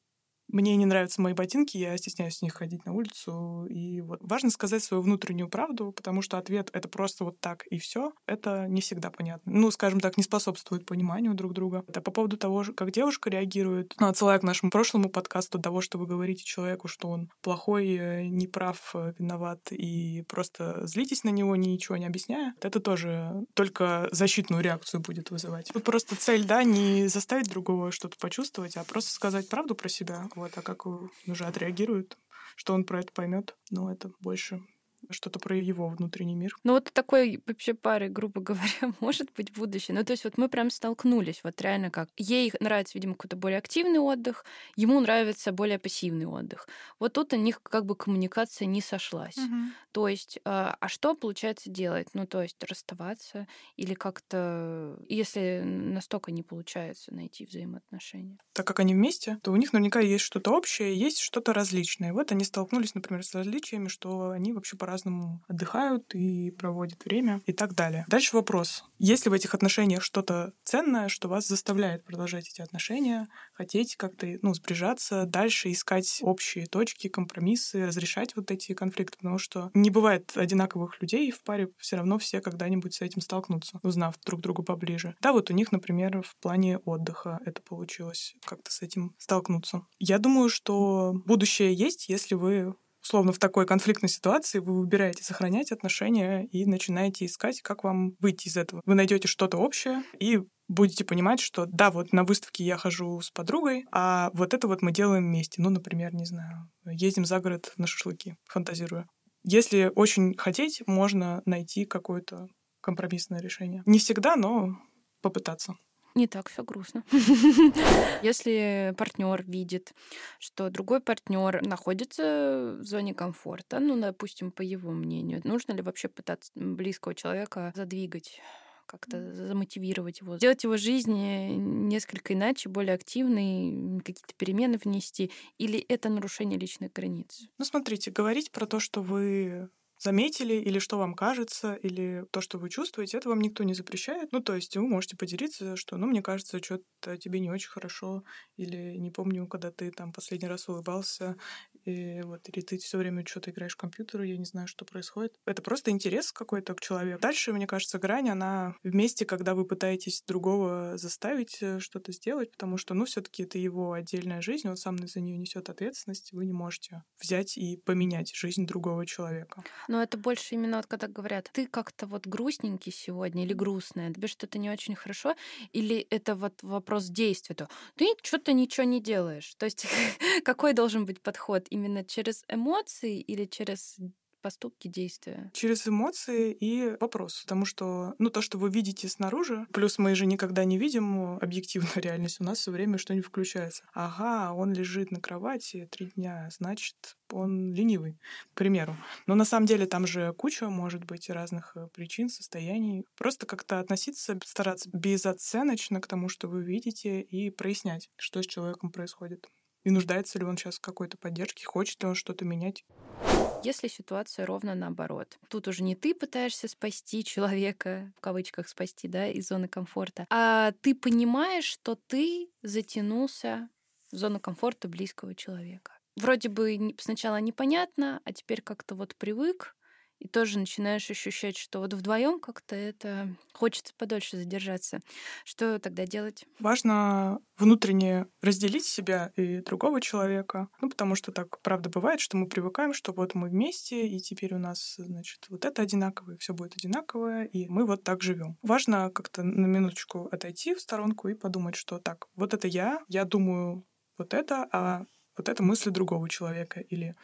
мне не нравятся мои ботинки, я стесняюсь в них ходить на улицу. И вот важно сказать свою внутреннюю правду, потому что ответ это просто вот так и все. Это не всегда понятно. Ну, скажем так, не способствует пониманию друг друга. Это по поводу того, как девушка реагирует. Ну, отсылая к нашему прошлому подкасту того, что вы говорите человеку, что он плохой, э, неправ, э, виноват, и просто злитесь на него, ничего не объясняя. Это тоже только защитную реакцию будет вызывать. Тут просто цель, да, не заставить другого что-то почувствовать, а просто сказать правду про себя вот, а как уже отреагирует, что он про это поймет, ну, это больше что-то про его внутренний мир. Ну вот такой вообще пары, грубо (laughs) говоря, может быть будущее. Ну то есть вот мы прям столкнулись, вот реально как. Ей нравится, видимо, какой-то более активный отдых, ему нравится более пассивный отдых. Вот тут у них как бы коммуникация не сошлась. Угу. То есть, а, а что получается делать? Ну то есть расставаться или как-то, если настолько не получается найти взаимоотношения. Так как они вместе, то у них наверняка есть что-то общее, есть что-то различное. Вот они столкнулись, например, с различиями, что они вообще по по-разному отдыхают и проводят время и так далее. Дальше вопрос. Есть ли в этих отношениях что-то ценное, что вас заставляет продолжать эти отношения, хотеть как-то ну, сближаться, дальше искать общие точки, компромиссы, разрешать вот эти конфликты, потому что не бывает одинаковых людей в паре, все равно все когда-нибудь с этим столкнутся, узнав друг друга поближе. Да, вот у них, например, в плане отдыха это получилось как-то с этим столкнуться. Я думаю, что будущее есть, если вы условно в такой конфликтной ситуации вы выбираете сохранять отношения и начинаете искать, как вам выйти из этого. Вы найдете что-то общее и будете понимать, что да, вот на выставке я хожу с подругой, а вот это вот мы делаем вместе. Ну, например, не знаю, ездим за город на шашлыки, фантазирую. Если очень хотеть, можно найти какое-то компромиссное решение. Не всегда, но попытаться не так все грустно. (laughs) Если партнер видит, что другой партнер находится в зоне комфорта, ну, допустим, по его мнению, нужно ли вообще пытаться близкого человека задвигать? как-то замотивировать его, сделать его жизнь несколько иначе, более активной, какие-то перемены внести, или это нарушение личных границ? Ну, смотрите, говорить про то, что вы заметили, или что вам кажется, или то, что вы чувствуете, это вам никто не запрещает. Ну, то есть вы можете поделиться, что, ну, мне кажется, что-то тебе не очень хорошо, или не помню, когда ты там последний раз улыбался, и вот, или ты все время что-то играешь в компьютер, я не знаю, что происходит. Это просто интерес какой-то к человеку. Дальше, мне кажется, грань, она вместе, когда вы пытаетесь другого заставить э, что-то сделать, потому что, ну, все-таки это его отдельная жизнь, он сам за нее несет ответственность, вы не можете взять и поменять жизнь другого человека. Но это больше именно вот когда говорят, ты как-то вот грустненький сегодня или грустная, тебе что-то не очень хорошо, или это вот вопрос действия, то ты что-то ничего не делаешь. То есть (laughs) какой должен быть подход? Именно через эмоции или через поступки, действия? Через эмоции и вопрос. Потому что, ну, то, что вы видите снаружи, плюс мы же никогда не видим объективную (laughs) реальность, у нас все время что-нибудь включается. Ага, он лежит на кровати три дня, значит, он ленивый, к примеру. Но на самом деле там же куча, может быть, разных э, причин, состояний. Просто как-то относиться, стараться безоценочно к тому, что вы видите, и прояснять, что с человеком происходит. И нуждается ли он сейчас в какой-то поддержке, хочет ли он что-то менять. Если ситуация ровно наоборот. Тут уже не ты пытаешься спасти человека, в кавычках спасти, да, из зоны комфорта, а ты понимаешь, что ты затянулся в зону комфорта близкого человека. Вроде бы сначала непонятно, а теперь как-то вот привык, и тоже начинаешь ощущать, что вот вдвоем как-то это хочется подольше задержаться. Что тогда делать? Важно внутренне разделить себя и другого человека. Ну, потому что так, правда, бывает, что мы привыкаем, что вот мы вместе, и теперь у нас, значит, вот это одинаковое, все будет одинаковое, и мы вот так живем. Важно как-то на минуточку отойти в сторонку и подумать, что так, вот это я, я думаю вот это, а вот это мысли другого человека, или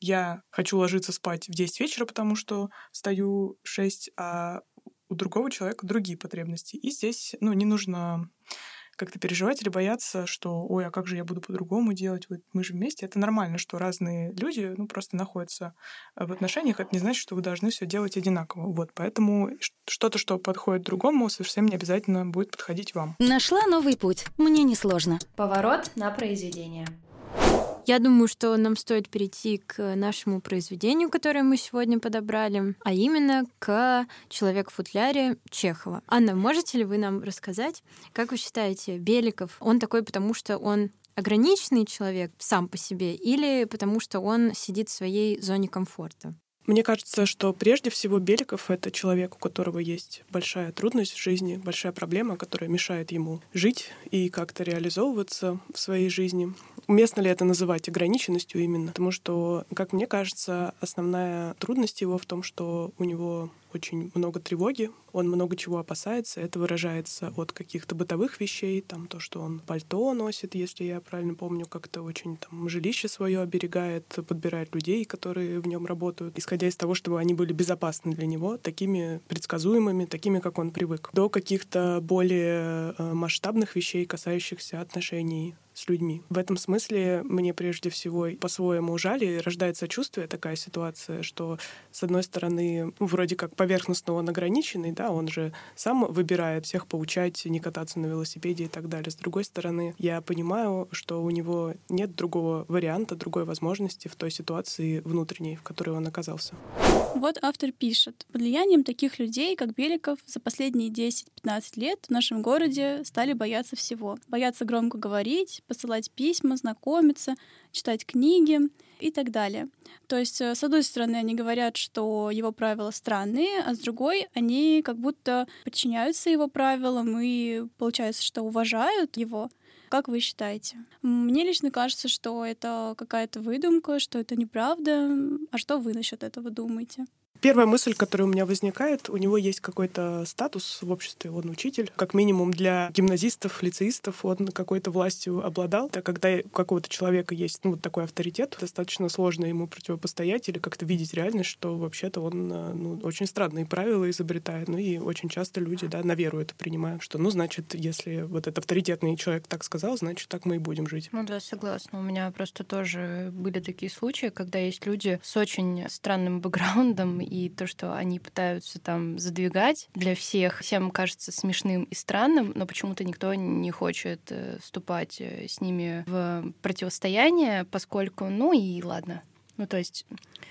я хочу ложиться спать в 10 вечера, потому что встаю в 6, а у другого человека другие потребности. И здесь, ну, не нужно как-то переживать или бояться, что, ой, а как же я буду по-другому делать, вот мы же вместе. Это нормально, что разные люди, ну, просто находятся в отношениях. Это не значит, что вы должны все делать одинаково. Вот, поэтому что-то, что подходит другому, совсем не обязательно будет подходить вам. Нашла новый путь. Мне несложно. Поворот на произведение. Я думаю, что нам стоит перейти к нашему произведению, которое мы сегодня подобрали, а именно к «Человек в футляре» Чехова. Анна, можете ли вы нам рассказать, как вы считаете, Беликов, он такой, потому что он ограниченный человек сам по себе или потому что он сидит в своей зоне комфорта? Мне кажется, что прежде всего Беликов — это человек, у которого есть большая трудность в жизни, большая проблема, которая мешает ему жить и как-то реализовываться в своей жизни. Уместно ли это называть ограниченностью именно? Потому что, как мне кажется, основная трудность его в том, что у него очень много тревоги, он много чего опасается. Это выражается от каких-то бытовых вещей, там то, что он пальто носит, если я правильно помню, как-то очень там жилище свое оберегает, подбирает людей, которые в нем работают, исходя из того, чтобы они были безопасны для него, такими предсказуемыми, такими, как он привык, до каких-то более э, масштабных вещей, касающихся отношений с людьми. В этом смысле мне прежде всего по-своему жаль и рождает сочувствие такая ситуация, что, с одной стороны, ну, вроде как поверхностно он ограниченный, да, он же сам выбирает всех поучать, не кататься на велосипеде и так далее. С другой стороны, я понимаю, что у него нет другого варианта, другой возможности в той ситуации внутренней, в которой он оказался. Вот автор пишет. Под влиянием таких людей, как Беликов, за последние 10-15 лет в нашем городе стали бояться всего. Бояться громко говорить, посылать письма, знакомиться, читать книги и так далее. То есть, э, с одной стороны, они говорят, что его правила странные, а с другой, они как будто подчиняются его правилам и получается, что уважают его. Как вы считаете? Мне лично кажется, что это какая-то выдумка, что это неправда. А что вы насчет этого думаете? Первая мысль, которая у меня возникает, у него есть какой-то статус в обществе, он учитель. Как минимум для гимназистов, лицеистов он какой-то властью обладал. Так когда у какого-то человека есть ну, вот такой авторитет, достаточно сложно ему противопостоять или как-то видеть реальность, что вообще-то он э, ну, очень странные правила изобретает. Ну и очень часто люди да, на веру это принимают, что ну значит, если вот этот авторитетный человек так сказал, значит так мы и будем жить. Ну да, согласна. У меня просто тоже были такие случаи, когда есть люди с очень странным (laughs) бэкграундом и то, что они пытаются там задвигать для всех, всем кажется смешным и странным, но почему-то никто не хочет э, вступать э, с ними в противостояние, поскольку, ну и ладно. Ну, то есть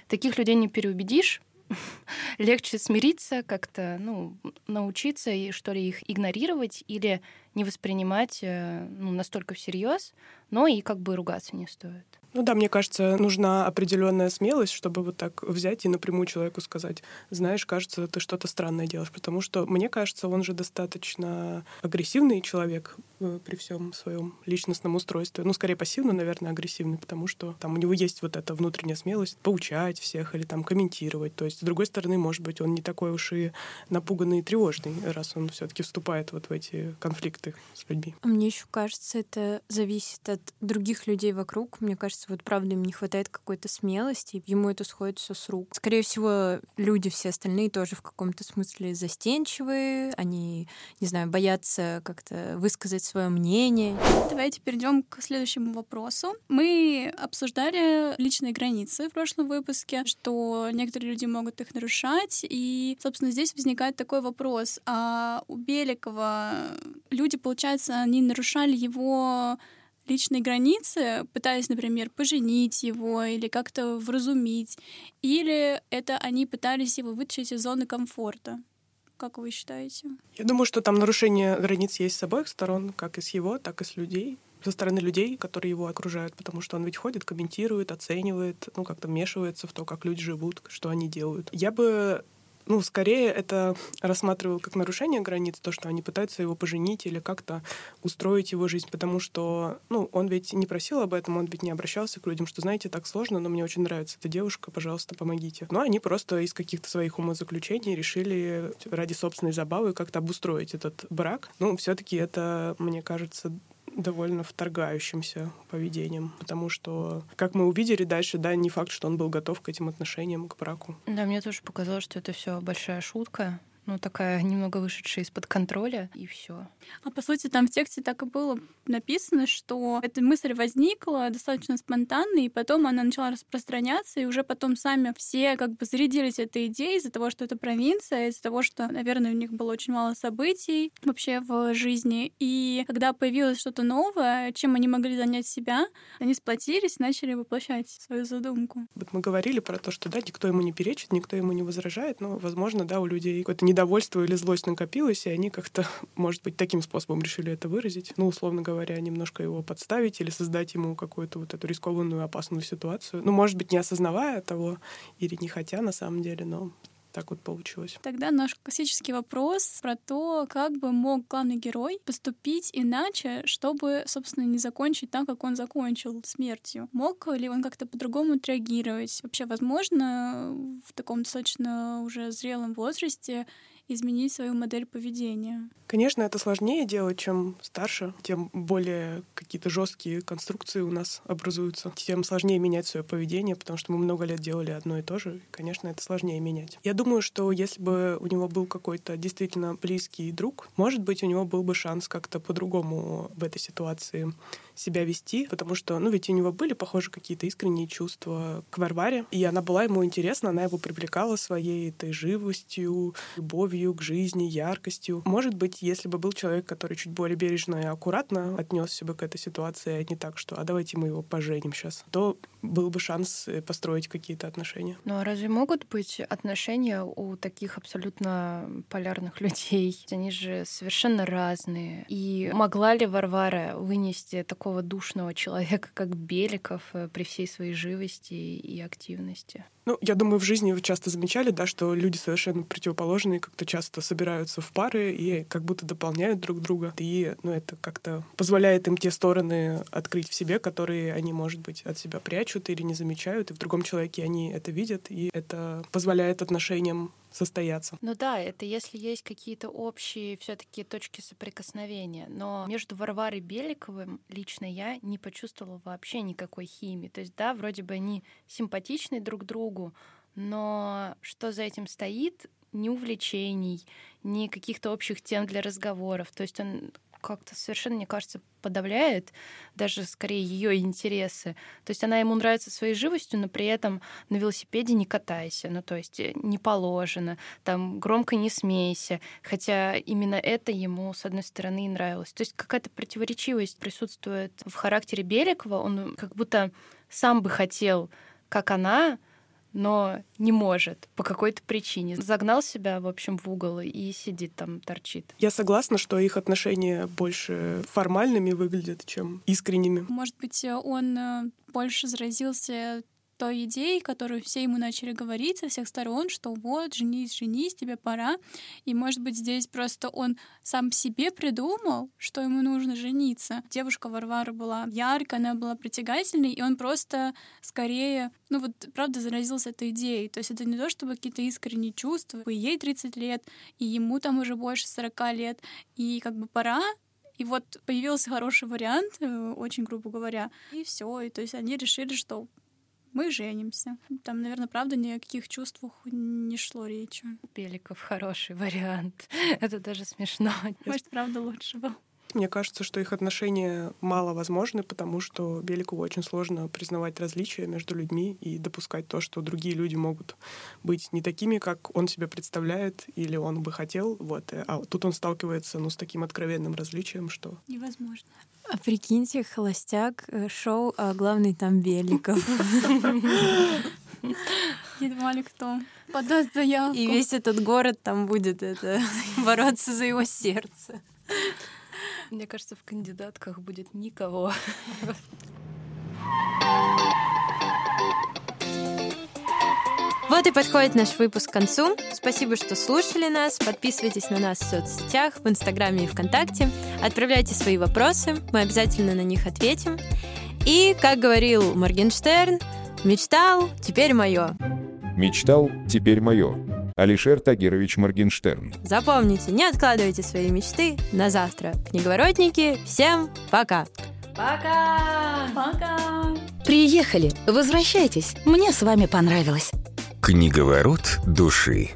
таких людей не переубедишь, (laughs) легче смириться, как-то, ну, научиться и что ли их игнорировать или не воспринимать э, ну, настолько всерьез, но и как бы ругаться не стоит. Ну да, мне кажется, нужна определенная смелость, чтобы вот так взять и напрямую человеку сказать, знаешь, кажется, ты что-то странное делаешь, потому что мне кажется, он же достаточно агрессивный человек э, при всем своем личностном устройстве. Ну, скорее пассивно, наверное, агрессивный, потому что там у него есть вот эта внутренняя смелость поучать всех или там комментировать. То есть, с другой стороны, может быть, он не такой уж и напуганный и тревожный, раз он все-таки вступает вот в эти конфликты с людьми. Мне еще кажется, это зависит от других людей вокруг. Мне кажется, вот правда им не хватает какой-то смелости, ему это сходит все с рук. Скорее всего, люди все остальные тоже в каком-то смысле застенчивые, они, не знаю, боятся как-то высказать свое мнение. Давайте перейдем к следующему вопросу. Мы обсуждали личные границы в прошлом выпуске, что некоторые люди могут их нарушать, и, собственно, здесь возникает такой вопрос, а у Беликова люди, получается, они нарушали его личные границы, пытаясь, например, поженить его или как-то вразумить, или это они пытались его вытащить из зоны комфорта? Как вы считаете? Я думаю, что там нарушение границ есть с обоих сторон, как и с его, так и с людей со стороны людей, которые его окружают, потому что он ведь ходит, комментирует, оценивает, ну, как-то вмешивается в то, как люди живут, что они делают. Я бы ну, скорее это рассматривал как нарушение границ, то, что они пытаются его поженить или как-то устроить его жизнь, потому что, ну, он ведь не просил об этом, он ведь не обращался к людям, что, знаете, так сложно, но мне очень нравится эта девушка, пожалуйста, помогите. Но они просто из каких-то своих умозаключений решили ради собственной забавы как-то обустроить этот брак. Ну, все таки это, мне кажется, довольно вторгающимся поведением, потому что, как мы увидели дальше, да, не факт, что он был готов к этим отношениям, к браку. Да, мне тоже показалось, что это все большая шутка, ну, такая немного вышедшая из-под контроля, и все. А по сути, там в тексте так и было написано, что эта мысль возникла достаточно спонтанно, и потом она начала распространяться, и уже потом сами все как бы зарядились этой идеей из-за того, что это провинция, из-за того, что, наверное, у них было очень мало событий вообще в жизни. И когда появилось что-то новое, чем они могли занять себя, они сплотились и начали воплощать свою задумку. Вот мы говорили про то, что да, никто ему не перечит, никто ему не возражает, но, возможно, да, у людей какое-то недовольство или злость накопилось, и они как-то, (laughs) может быть, таким способом решили это выразить. Ну, условно говоря, немножко его подставить или создать ему какую-то вот эту рискованную, опасную ситуацию. Ну, может быть, не осознавая того или не хотя на самом деле, но так вот получилось. Тогда наш классический вопрос про то, как бы мог главный герой поступить иначе, чтобы, собственно, не закончить так, как он закончил смертью. Мог ли он как-то по-другому отреагировать? Вообще, возможно, в таком достаточно уже зрелом возрасте изменить свою модель поведения. Конечно, это сложнее делать, чем старше, тем более какие-то жесткие конструкции у нас образуются, тем сложнее менять свое поведение, потому что мы много лет делали одно и то же, и, конечно, это сложнее менять. Я думаю, что если бы у него был какой-то действительно близкий друг, может быть, у него был бы шанс как-то по-другому в этой ситуации себя вести, потому что, ну, ведь у него были, похоже, какие-то искренние чувства к Варваре, и она была ему интересна, она его привлекала своей этой живостью, любовью к жизни, яркостью. Может быть, если бы был человек, который чуть более бережно и аккуратно отнесся бы к этой ситуации, а не так, что «а давайте мы его поженим сейчас», то был бы шанс э, построить какие-то отношения. Ну а разве могут быть отношения у таких абсолютно полярных людей? Они же совершенно разные. И могла ли Варвара вынести такого душного (laughs) человека, как Беликов, э, при всей своей живости и активности? Ну, я думаю, в жизни вы часто замечали, да, что люди совершенно противоположные как-то часто собираются в пары и как будто дополняют друг друга. И, ну, это как-то позволяет им те стороны открыть в себе, которые они, может быть, от себя прячут или не замечают, и в другом человеке они это видят, и это позволяет отношениям состояться. Ну да, это если есть какие-то общие все-таки точки соприкосновения. Но между Варварой Беликовым лично я не почувствовала вообще никакой химии. То есть, да, вроде бы они симпатичны друг другу, но что за этим стоит, ни увлечений, ни каких-то общих тем для разговоров. То есть он как-то совершенно, мне кажется, подавляет даже скорее ее интересы. То есть она ему нравится своей живостью, но при этом на велосипеде не катайся, ну то есть э, не положено, там громко не смейся, хотя именно это ему, с одной стороны, и нравилось. То есть какая-то противоречивость присутствует в характере Беликова, он как будто сам бы хотел, как она, но не может по какой-то причине. Загнал себя, в общем, в угол и сидит там, торчит. Я согласна, что их отношения больше формальными выглядят, чем искренними. Может быть, он э, больше заразился той идеей, которую все ему начали говорить со всех сторон, что вот, женись, женись, тебе пора. И, может быть, здесь просто он сам себе придумал, что ему нужно жениться. Девушка Варвара была яркая, она была притягательной, и он просто скорее, ну вот, правда, заразился этой идеей. То есть это не то, чтобы какие-то искренние чувства. Ей 30 лет, и ему там уже больше 40 лет, и как бы пора, и вот появился хороший вариант, э, очень грубо говоря, и все. И то есть они решили, что мы женимся. Там, наверное, правда, ни о каких чувствах не шло речи. Беликов хороший вариант. (laughs) Это даже смешно. (laughs) Может, правда, лучше был. Мне кажется, что их отношения мало возможны, потому что Беликову очень сложно признавать различия между людьми и допускать то, что другие люди могут быть не такими, как он себе представляет или он бы хотел. Вот. А тут он сталкивается ну, с таким откровенным различием, что... Невозможно. А прикиньте, холостяк, э, шоу, а главный там Беликов. Едва ли кто подаст заявку. И весь этот город там будет это (laughs) бороться за его сердце. Мне кажется, в кандидатках будет никого. Вот и подходит наш выпуск к концу. Спасибо, что слушали нас. Подписывайтесь на нас в соцсетях, в Инстаграме и ВКонтакте. Отправляйте свои вопросы, мы обязательно на них ответим. И, как говорил Моргенштерн, мечтал, теперь мое. Мечтал, теперь мое. Алишер Тагирович Моргенштерн. Запомните, не откладывайте свои мечты на завтра. Книговоротники, всем пока! Пока! Пока! Приехали, возвращайтесь, мне с вами понравилось. Книговорот души.